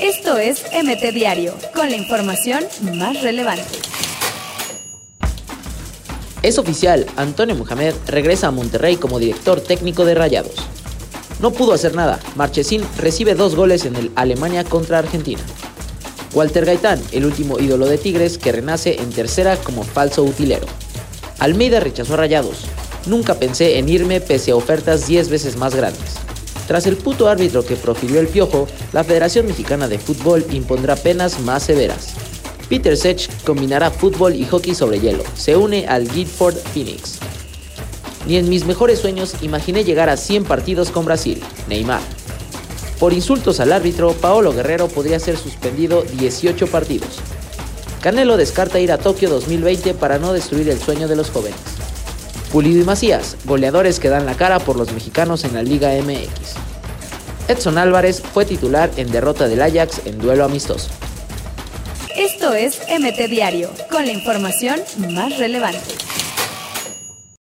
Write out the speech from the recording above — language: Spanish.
Esto es MT Diario, con la información más relevante. Es oficial, Antonio Mohamed regresa a Monterrey como director técnico de Rayados. No pudo hacer nada, Marchesín recibe dos goles en el Alemania contra Argentina. Walter Gaitán, el último ídolo de Tigres que renace en tercera como falso utilero. Almeida rechazó a Rayados. Nunca pensé en irme pese a ofertas 10 veces más grandes. Tras el puto árbitro que profirió el piojo, la Federación Mexicana de Fútbol impondrá penas más severas. Peter Sech combinará fútbol y hockey sobre hielo. Se une al Guildford Phoenix. Ni en mis mejores sueños imaginé llegar a 100 partidos con Brasil. Neymar. Por insultos al árbitro, Paolo Guerrero podría ser suspendido 18 partidos. Canelo descarta ir a Tokio 2020 para no destruir el sueño de los jóvenes. Pulido y Macías, goleadores que dan la cara por los mexicanos en la Liga MX. Edson Álvarez fue titular en derrota del Ajax en duelo amistoso. Esto es MT Diario, con la información más relevante.